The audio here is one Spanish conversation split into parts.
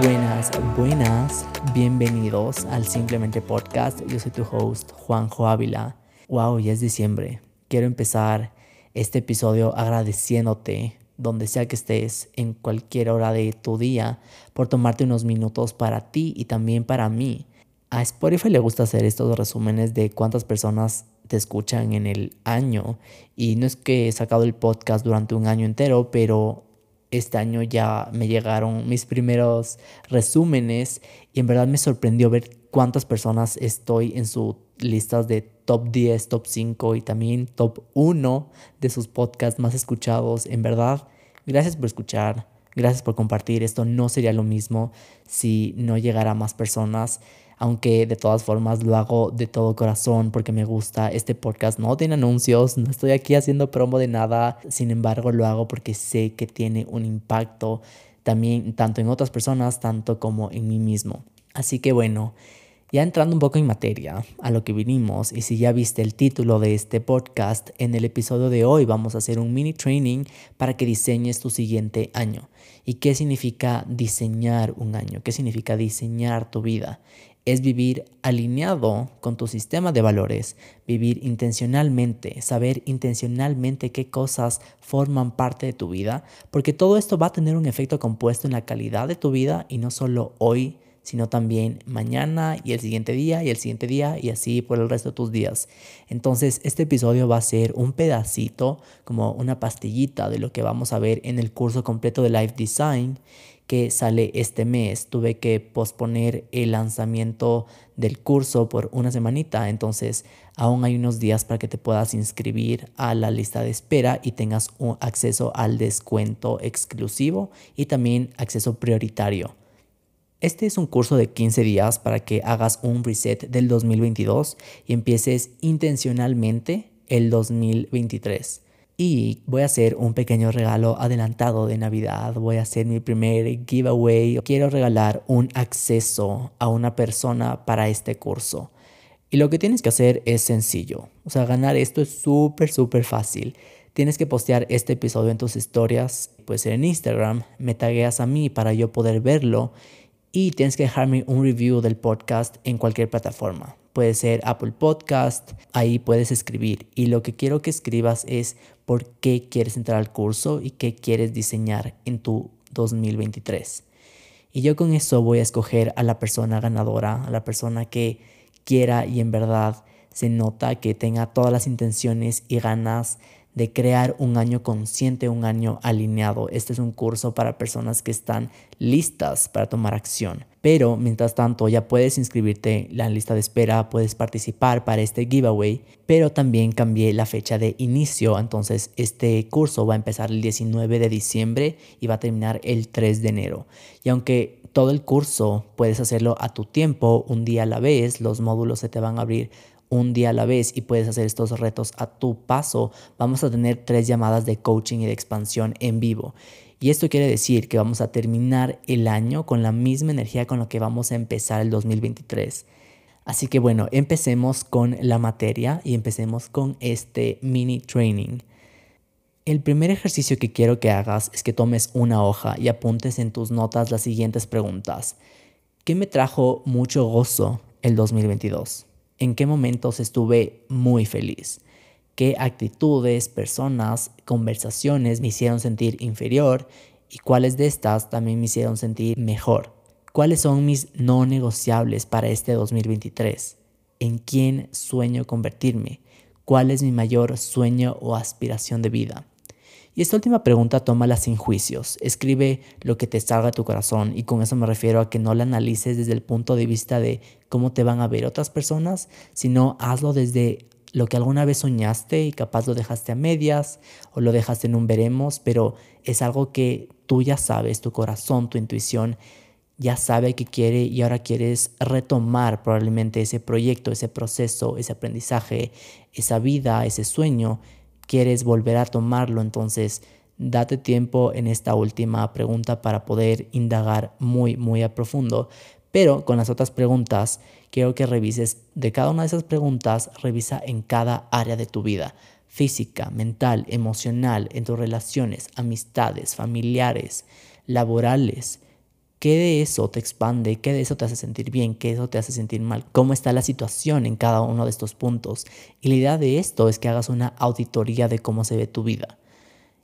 Buenas, buenas, bienvenidos al Simplemente Podcast. Yo soy tu host, Juanjo Ávila. Wow, ya es diciembre. Quiero empezar este episodio agradeciéndote, donde sea que estés, en cualquier hora de tu día, por tomarte unos minutos para ti y también para mí. A Spotify le gusta hacer estos resúmenes de cuántas personas te escuchan en el año. Y no es que he sacado el podcast durante un año entero, pero este año ya me llegaron mis primeros resúmenes y en verdad me sorprendió ver cuántas personas estoy en sus listas de top 10, top 5 y también top 1 de sus podcasts más escuchados. En verdad, gracias por escuchar, gracias por compartir. Esto no sería lo mismo si no llegara a más personas aunque de todas formas lo hago de todo corazón porque me gusta. Este podcast no tiene anuncios, no estoy aquí haciendo promo de nada, sin embargo lo hago porque sé que tiene un impacto también tanto en otras personas, tanto como en mí mismo. Así que bueno, ya entrando un poco en materia, a lo que vinimos, y si ya viste el título de este podcast, en el episodio de hoy vamos a hacer un mini training para que diseñes tu siguiente año. ¿Y qué significa diseñar un año? ¿Qué significa diseñar tu vida? Es vivir alineado con tu sistema de valores, vivir intencionalmente, saber intencionalmente qué cosas forman parte de tu vida, porque todo esto va a tener un efecto compuesto en la calidad de tu vida y no solo hoy, sino también mañana y el siguiente día y el siguiente día y así por el resto de tus días. Entonces este episodio va a ser un pedacito, como una pastillita de lo que vamos a ver en el curso completo de Life Design que sale este mes. Tuve que posponer el lanzamiento del curso por una semanita, entonces aún hay unos días para que te puedas inscribir a la lista de espera y tengas un acceso al descuento exclusivo y también acceso prioritario. Este es un curso de 15 días para que hagas un reset del 2022 y empieces intencionalmente el 2023. Y voy a hacer un pequeño regalo adelantado de Navidad. Voy a hacer mi primer giveaway. Quiero regalar un acceso a una persona para este curso. Y lo que tienes que hacer es sencillo. O sea, ganar esto es súper, súper fácil. Tienes que postear este episodio en tus historias. Puede ser en Instagram. Me tagueas a mí para yo poder verlo. Y tienes que dejarme un review del podcast en cualquier plataforma puede ser Apple Podcast, ahí puedes escribir. Y lo que quiero que escribas es por qué quieres entrar al curso y qué quieres diseñar en tu 2023. Y yo con eso voy a escoger a la persona ganadora, a la persona que quiera y en verdad se nota que tenga todas las intenciones y ganas de crear un año consciente, un año alineado. Este es un curso para personas que están listas para tomar acción. Pero mientras tanto ya puedes inscribirte en la lista de espera, puedes participar para este giveaway, pero también cambié la fecha de inicio, entonces este curso va a empezar el 19 de diciembre y va a terminar el 3 de enero. Y aunque todo el curso puedes hacerlo a tu tiempo, un día a la vez, los módulos se te van a abrir un día a la vez y puedes hacer estos retos a tu paso, vamos a tener tres llamadas de coaching y de expansión en vivo. Y esto quiere decir que vamos a terminar el año con la misma energía con la que vamos a empezar el 2023. Así que bueno, empecemos con la materia y empecemos con este mini training. El primer ejercicio que quiero que hagas es que tomes una hoja y apuntes en tus notas las siguientes preguntas. ¿Qué me trajo mucho gozo el 2022? en qué momentos estuve muy feliz, qué actitudes, personas, conversaciones me hicieron sentir inferior y cuáles de estas también me hicieron sentir mejor. ¿Cuáles son mis no negociables para este 2023? ¿En quién sueño convertirme? ¿Cuál es mi mayor sueño o aspiración de vida? Y esta última pregunta tómala sin juicios. Escribe lo que te salga a tu corazón y con eso me refiero a que no la analices desde el punto de vista de cómo te van a ver otras personas, sino hazlo desde lo que alguna vez soñaste y capaz lo dejaste a medias o lo dejaste en un veremos, pero es algo que tú ya sabes, tu corazón, tu intuición ya sabe que quiere y ahora quieres retomar probablemente ese proyecto, ese proceso, ese aprendizaje, esa vida, ese sueño quieres volver a tomarlo, entonces date tiempo en esta última pregunta para poder indagar muy, muy a profundo. Pero con las otras preguntas, quiero que revises de cada una de esas preguntas, revisa en cada área de tu vida, física, mental, emocional, en tus relaciones, amistades, familiares, laborales. ¿Qué de eso te expande? ¿Qué de eso te hace sentir bien? ¿Qué de eso te hace sentir mal? ¿Cómo está la situación en cada uno de estos puntos? Y la idea de esto es que hagas una auditoría de cómo se ve tu vida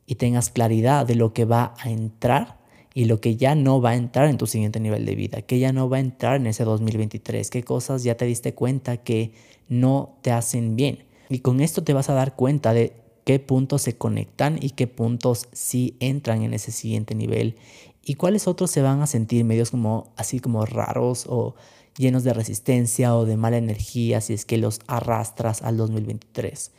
y tengas claridad de lo que va a entrar y lo que ya no va a entrar en tu siguiente nivel de vida, que ya no va a entrar en ese 2023, qué cosas ya te diste cuenta que no te hacen bien. Y con esto te vas a dar cuenta de qué puntos se conectan y qué puntos sí entran en ese siguiente nivel y cuáles otros se van a sentir medios como así como raros o llenos de resistencia o de mala energía si es que los arrastras al 2023.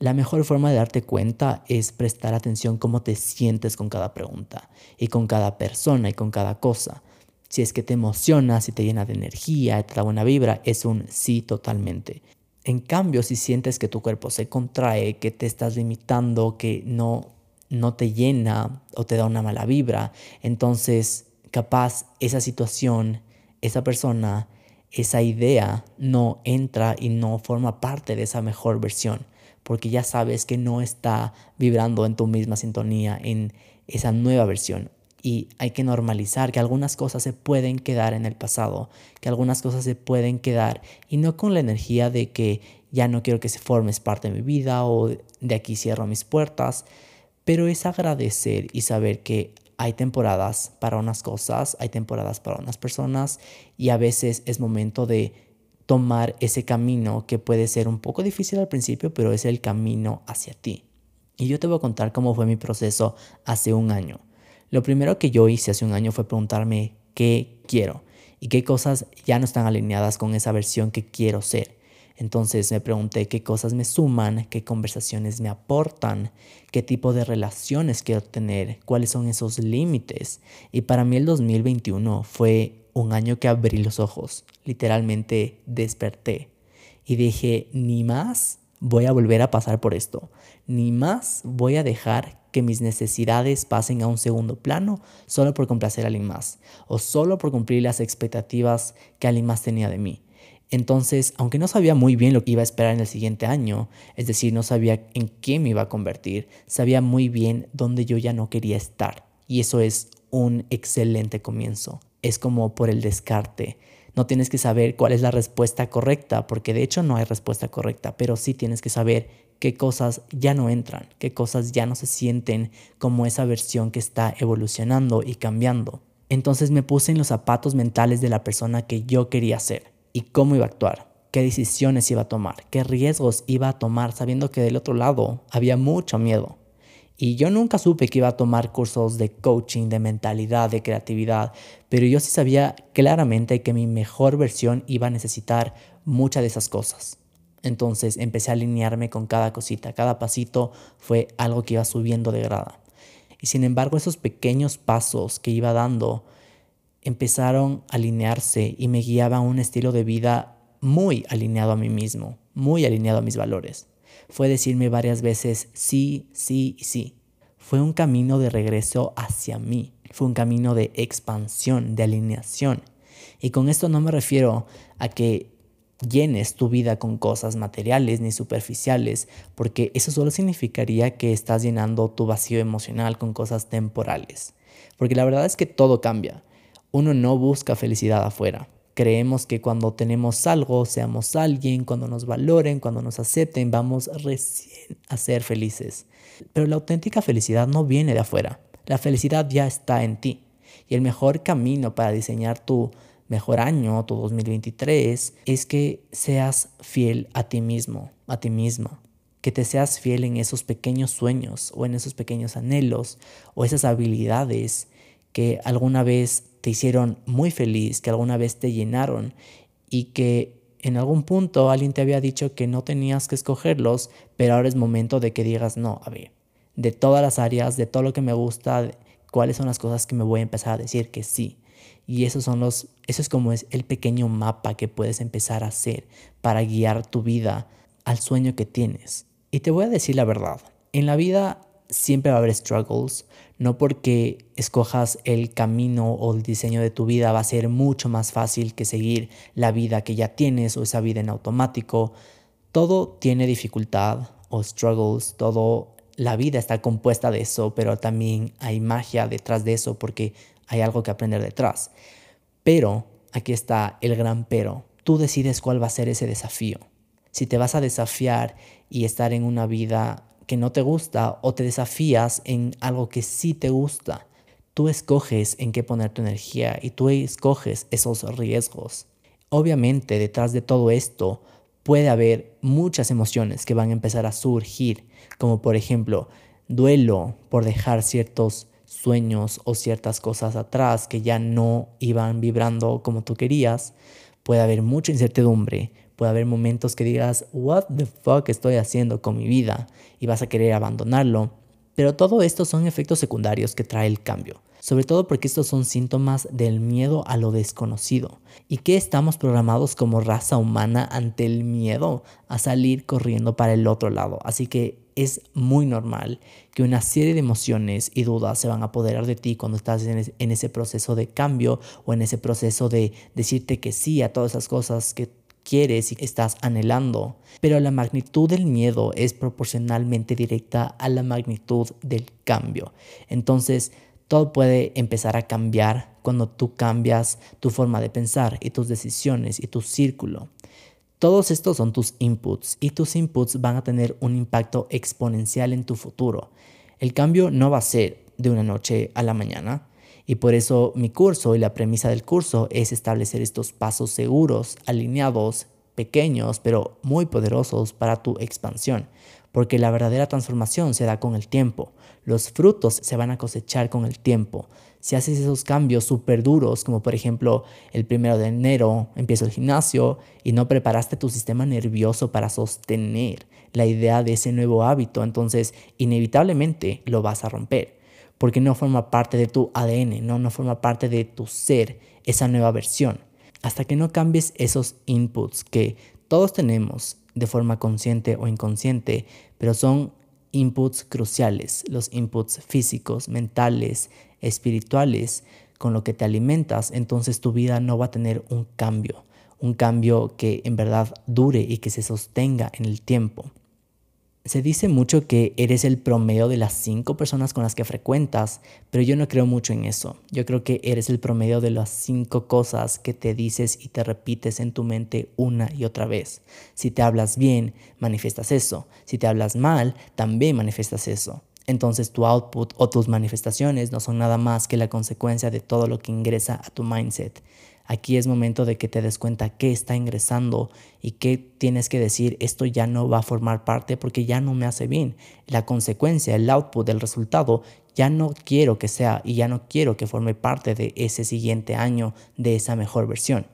La mejor forma de darte cuenta es prestar atención cómo te sientes con cada pregunta y con cada persona y con cada cosa. Si es que te emociona, si te llena de energía, te da buena vibra, es un sí totalmente. En cambio, si sientes que tu cuerpo se contrae, que te estás limitando, que no, no te llena o te da una mala vibra, entonces capaz esa situación, esa persona, esa idea no entra y no forma parte de esa mejor versión porque ya sabes que no está vibrando en tu misma sintonía, en esa nueva versión. Y hay que normalizar que algunas cosas se pueden quedar en el pasado, que algunas cosas se pueden quedar y no con la energía de que ya no quiero que se formes parte de mi vida o de aquí cierro mis puertas, pero es agradecer y saber que hay temporadas para unas cosas, hay temporadas para unas personas y a veces es momento de tomar ese camino que puede ser un poco difícil al principio, pero es el camino hacia ti. Y yo te voy a contar cómo fue mi proceso hace un año. Lo primero que yo hice hace un año fue preguntarme qué quiero y qué cosas ya no están alineadas con esa versión que quiero ser. Entonces me pregunté qué cosas me suman, qué conversaciones me aportan, qué tipo de relaciones quiero tener, cuáles son esos límites. Y para mí el 2021 fue un año que abrí los ojos, literalmente desperté y dije, ni más voy a volver a pasar por esto, ni más voy a dejar que mis necesidades pasen a un segundo plano solo por complacer a alguien más o solo por cumplir las expectativas que alguien más tenía de mí. Entonces, aunque no sabía muy bien lo que iba a esperar en el siguiente año, es decir, no sabía en qué me iba a convertir, sabía muy bien dónde yo ya no quería estar. Y eso es un excelente comienzo es como por el descarte. No tienes que saber cuál es la respuesta correcta, porque de hecho no hay respuesta correcta, pero sí tienes que saber qué cosas ya no entran, qué cosas ya no se sienten como esa versión que está evolucionando y cambiando. Entonces me puse en los zapatos mentales de la persona que yo quería ser y cómo iba a actuar, qué decisiones iba a tomar, qué riesgos iba a tomar, sabiendo que del otro lado había mucho miedo. Y yo nunca supe que iba a tomar cursos de coaching, de mentalidad, de creatividad, pero yo sí sabía claramente que mi mejor versión iba a necesitar muchas de esas cosas. Entonces empecé a alinearme con cada cosita, cada pasito fue algo que iba subiendo de grada. Y sin embargo esos pequeños pasos que iba dando empezaron a alinearse y me guiaba a un estilo de vida muy alineado a mí mismo, muy alineado a mis valores fue decirme varias veces sí, sí sí. Fue un camino de regreso hacia mí, fue un camino de expansión, de alineación. Y con esto no me refiero a que llenes tu vida con cosas materiales ni superficiales, porque eso solo significaría que estás llenando tu vacío emocional con cosas temporales. Porque la verdad es que todo cambia. Uno no busca felicidad afuera. Creemos que cuando tenemos algo, seamos alguien, cuando nos valoren, cuando nos acepten, vamos recién a ser felices. Pero la auténtica felicidad no viene de afuera. La felicidad ya está en ti. Y el mejor camino para diseñar tu mejor año, tu 2023, es que seas fiel a ti mismo, a ti misma. Que te seas fiel en esos pequeños sueños o en esos pequeños anhelos o esas habilidades que alguna vez te hicieron muy feliz, que alguna vez te llenaron y que en algún punto alguien te había dicho que no tenías que escogerlos, pero ahora es momento de que digas, no, a ver, de todas las áreas, de todo lo que me gusta, cuáles son las cosas que me voy a empezar a decir que sí. Y esos son los, eso es como es el pequeño mapa que puedes empezar a hacer para guiar tu vida al sueño que tienes. Y te voy a decir la verdad, en la vida siempre va a haber struggles, no porque escojas el camino o el diseño de tu vida va a ser mucho más fácil que seguir la vida que ya tienes o esa vida en automático. Todo tiene dificultad o struggles, todo la vida está compuesta de eso, pero también hay magia detrás de eso porque hay algo que aprender detrás. Pero aquí está el gran pero. Tú decides cuál va a ser ese desafío. Si te vas a desafiar y estar en una vida que no te gusta o te desafías en algo que sí te gusta. Tú escoges en qué poner tu energía y tú escoges esos riesgos. Obviamente detrás de todo esto puede haber muchas emociones que van a empezar a surgir, como por ejemplo duelo por dejar ciertos sueños o ciertas cosas atrás que ya no iban vibrando como tú querías. Puede haber mucha incertidumbre, Puede haber momentos que digas, what the fuck estoy haciendo con mi vida y vas a querer abandonarlo. Pero todo esto son efectos secundarios que trae el cambio, sobre todo porque estos son síntomas del miedo a lo desconocido y que estamos programados como raza humana ante el miedo a salir corriendo para el otro lado. Así que es muy normal que una serie de emociones y dudas se van a apoderar de ti cuando estás en ese proceso de cambio o en ese proceso de decirte que sí a todas esas cosas que quieres y estás anhelando, pero la magnitud del miedo es proporcionalmente directa a la magnitud del cambio. Entonces, todo puede empezar a cambiar cuando tú cambias tu forma de pensar y tus decisiones y tu círculo. Todos estos son tus inputs y tus inputs van a tener un impacto exponencial en tu futuro. El cambio no va a ser de una noche a la mañana, y por eso mi curso y la premisa del curso es establecer estos pasos seguros, alineados, pequeños, pero muy poderosos para tu expansión. Porque la verdadera transformación se da con el tiempo. Los frutos se van a cosechar con el tiempo. Si haces esos cambios súper duros, como por ejemplo el primero de enero empiezo el gimnasio y no preparaste tu sistema nervioso para sostener la idea de ese nuevo hábito, entonces inevitablemente lo vas a romper porque no forma parte de tu ADN, no, no forma parte de tu ser, esa nueva versión. Hasta que no cambies esos inputs que todos tenemos de forma consciente o inconsciente, pero son inputs cruciales, los inputs físicos, mentales, espirituales, con lo que te alimentas, entonces tu vida no va a tener un cambio, un cambio que en verdad dure y que se sostenga en el tiempo. Se dice mucho que eres el promedio de las cinco personas con las que frecuentas, pero yo no creo mucho en eso. Yo creo que eres el promedio de las cinco cosas que te dices y te repites en tu mente una y otra vez. Si te hablas bien, manifiestas eso. Si te hablas mal, también manifiestas eso. Entonces tu output o tus manifestaciones no son nada más que la consecuencia de todo lo que ingresa a tu mindset. Aquí es momento de que te des cuenta qué está ingresando y qué tienes que decir, esto ya no va a formar parte porque ya no me hace bien. La consecuencia, el output, el resultado, ya no quiero que sea y ya no quiero que forme parte de ese siguiente año, de esa mejor versión.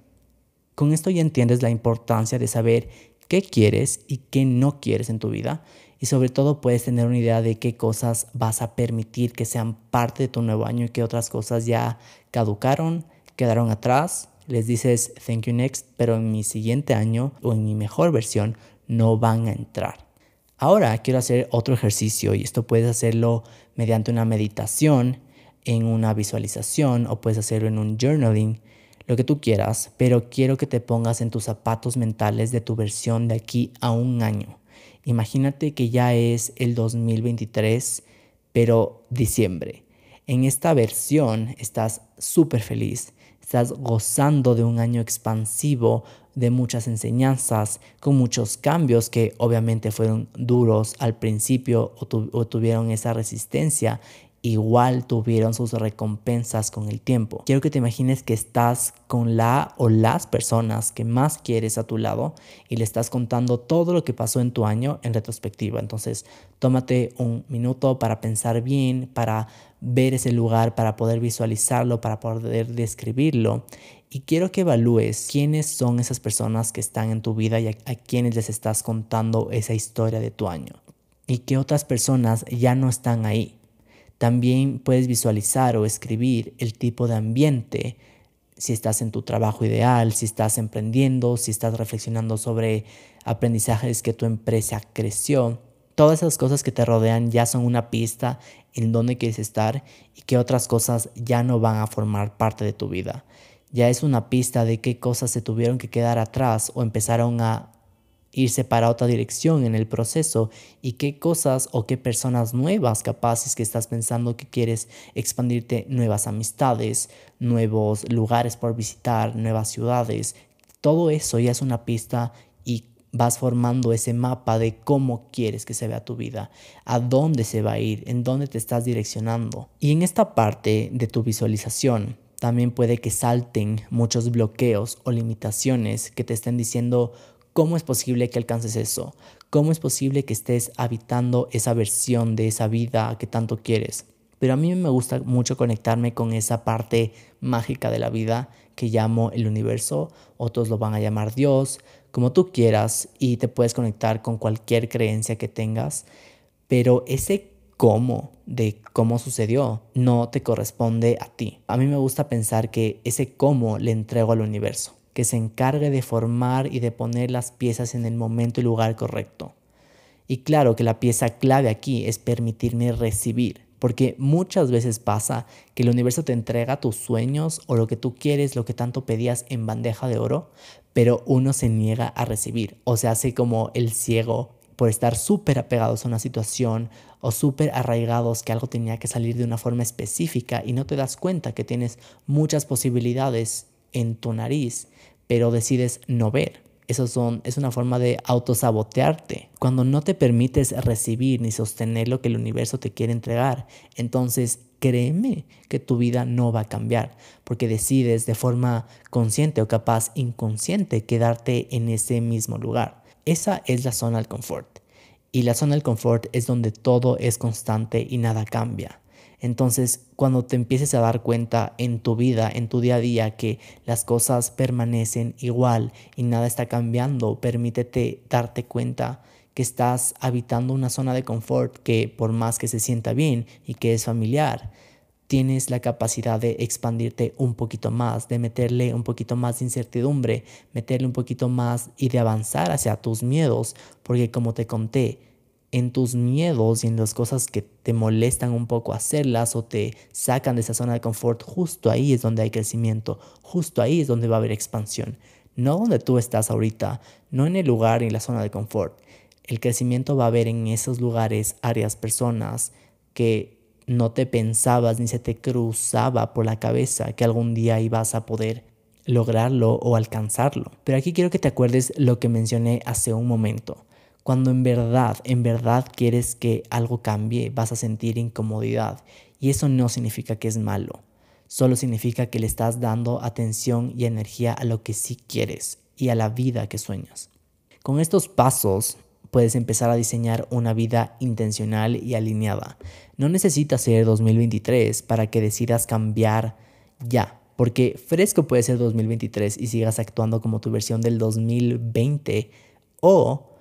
Con esto ya entiendes la importancia de saber qué quieres y qué no quieres en tu vida y sobre todo puedes tener una idea de qué cosas vas a permitir que sean parte de tu nuevo año y qué otras cosas ya caducaron, quedaron atrás, les dices thank you next, pero en mi siguiente año o en mi mejor versión no van a entrar. Ahora quiero hacer otro ejercicio y esto puedes hacerlo mediante una meditación, en una visualización o puedes hacerlo en un journaling, lo que tú quieras, pero quiero que te pongas en tus zapatos mentales de tu versión de aquí a un año. Imagínate que ya es el 2023, pero diciembre. En esta versión estás súper feliz, Estás gozando de un año expansivo, de muchas enseñanzas, con muchos cambios que obviamente fueron duros al principio o, tuvieron esa resistencia igual tuvieron sus recompensas con el tiempo. Quiero que te imagines que estás con la o las personas que más quieres a tu lado y le estás contando todo lo que pasó en tu año en retrospectiva. Entonces, tómate un minuto para pensar bien, para ver ese lugar, para poder visualizarlo, para poder describirlo. Y quiero que evalúes quiénes son esas personas que están en tu vida y a, a quienes les estás contando esa historia de tu año. Y qué otras personas ya no están ahí también puedes visualizar o escribir el tipo de ambiente, si estás en tu trabajo ideal, si estás emprendiendo, si estás reflexionando sobre aprendizajes que tu empresa creció. Todas esas cosas que te rodean ya son una pista en dónde quieres estar y que otras cosas ya no van a formar parte de tu vida. Ya es una pista de qué cosas se tuvieron que quedar atrás o empezaron a irse para otra dirección en el proceso y qué cosas o qué personas nuevas capaces que estás pensando que quieres expandirte nuevas amistades, nuevos lugares por visitar, nuevas ciudades. Todo eso ya es una pista y vas formando ese mapa de cómo quieres que se vea tu vida, a dónde se va a ir, en dónde te estás direccionando. Y en esta parte de tu visualización, también puede que salten muchos bloqueos o limitaciones que te estén diciendo ¿Cómo es posible que alcances eso? ¿Cómo es posible que estés habitando esa versión de esa vida que tanto quieres? Pero a mí me gusta mucho conectarme con esa parte mágica de la vida que llamo el universo, otros lo van a llamar Dios, como tú quieras, y te puedes conectar con cualquier creencia que tengas, pero ese cómo de cómo sucedió no te corresponde a ti. A mí me gusta pensar que ese cómo le entrego al universo que se encargue de formar y de poner las piezas en el momento y lugar correcto. Y claro que la pieza clave aquí es permitirme recibir, porque muchas veces pasa que el universo te entrega tus sueños o lo que tú quieres, lo que tanto pedías en bandeja de oro, pero uno se niega a recibir o se hace como el ciego por estar súper apegados a una situación o súper arraigados que algo tenía que salir de una forma específica y no te das cuenta que tienes muchas posibilidades en tu nariz, pero decides no ver. Eso son, es una forma de autosabotearte. Cuando no te permites recibir ni sostener lo que el universo te quiere entregar, entonces créeme que tu vida no va a cambiar, porque decides de forma consciente o capaz inconsciente quedarte en ese mismo lugar. Esa es la zona del confort. Y la zona del confort es donde todo es constante y nada cambia. Entonces, cuando te empieces a dar cuenta en tu vida, en tu día a día, que las cosas permanecen igual y nada está cambiando, permítete darte cuenta que estás habitando una zona de confort que por más que se sienta bien y que es familiar, tienes la capacidad de expandirte un poquito más, de meterle un poquito más de incertidumbre, meterle un poquito más y de avanzar hacia tus miedos, porque como te conté, en tus miedos y en las cosas que te molestan un poco hacerlas o te sacan de esa zona de confort, justo ahí es donde hay crecimiento, justo ahí es donde va a haber expansión. No donde tú estás ahorita, no en el lugar y la zona de confort. El crecimiento va a haber en esos lugares, áreas, personas que no te pensabas ni se te cruzaba por la cabeza que algún día ibas a poder lograrlo o alcanzarlo. Pero aquí quiero que te acuerdes lo que mencioné hace un momento. Cuando en verdad, en verdad quieres que algo cambie, vas a sentir incomodidad. Y eso no significa que es malo. Solo significa que le estás dando atención y energía a lo que sí quieres y a la vida que sueñas. Con estos pasos puedes empezar a diseñar una vida intencional y alineada. No necesitas ser 2023 para que decidas cambiar ya, porque fresco puede ser 2023 y sigas actuando como tu versión del 2020 o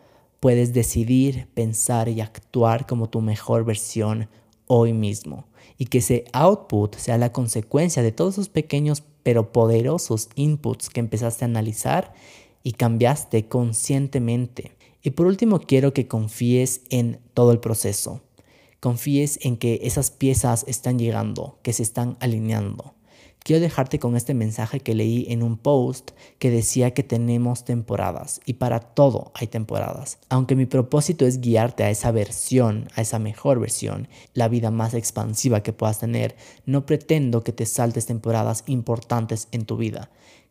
puedes decidir, pensar y actuar como tu mejor versión hoy mismo. Y que ese output sea la consecuencia de todos esos pequeños pero poderosos inputs que empezaste a analizar y cambiaste conscientemente. Y por último, quiero que confíes en todo el proceso. Confíes en que esas piezas están llegando, que se están alineando quiero dejarte con este mensaje que leí en un post que decía que tenemos temporadas y para todo hay temporadas. Aunque mi propósito es guiarte a esa versión, a esa mejor versión, la vida más expansiva que puedas tener, no pretendo que te saltes temporadas importantes en tu vida.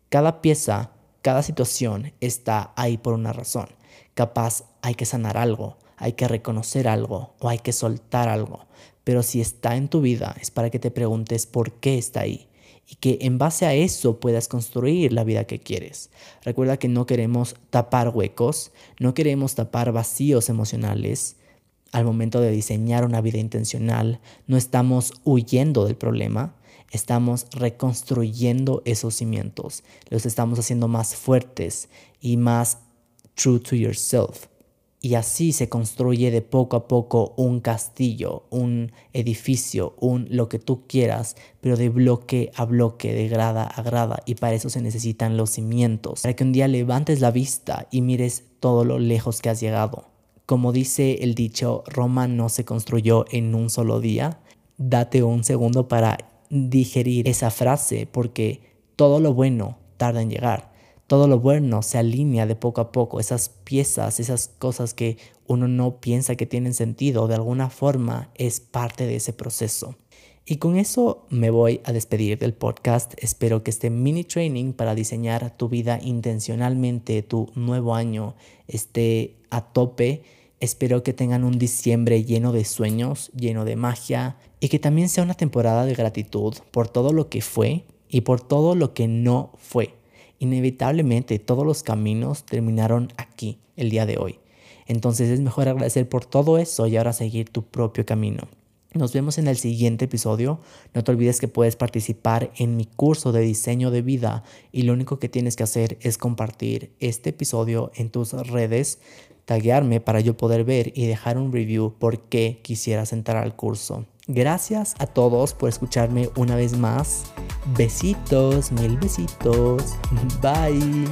Cada pieza, cada situación está ahí por una razón. Capaz hay que sanar algo, hay que reconocer algo o hay que soltar algo. Pero si está en tu vida es para que te preguntes por qué está ahí y que en base a eso puedas construir la vida que quieres. Recuerda que no queremos tapar huecos, no queremos tapar vacíos emocionales. Al momento de diseñar una vida intencional, no estamos huyendo del problema, estamos reconstruyendo esos cimientos, los estamos haciendo más fuertes y más true to yourself. Y así se construye de poco a poco un castillo, un edificio, un lo que tú quieras, pero de bloque a bloque, de grada a grada. Y para eso se necesitan los cimientos. Para que un día levantes la vista y mires todo lo lejos que has llegado. Como dice el dicho, Roma no se construyó en un solo día. Date un segundo para digerir esa frase porque todo lo bueno tarda en llegar. Todo lo bueno se alinea de poco a poco. Esas piezas, esas cosas que uno no piensa que tienen sentido, de alguna forma es parte de ese proceso. Y con eso me voy a despedir del podcast. Espero que este mini training para diseñar tu vida intencionalmente, tu nuevo año, esté a tope. Espero que tengan un diciembre lleno de sueños, lleno de magia y que también sea una temporada de gratitud por todo lo que fue y por todo lo que no fue. Inevitablemente todos los caminos terminaron aquí, el día de hoy. Entonces es mejor agradecer por todo eso y ahora seguir tu propio camino. Nos vemos en el siguiente episodio. No te olvides que puedes participar en mi curso de diseño de vida y lo único que tienes que hacer es compartir este episodio en tus redes, taguearme para yo poder ver y dejar un review por qué quisieras entrar al curso. Gracias a todos por escucharme una vez más. Besitos, mil besitos. Bye.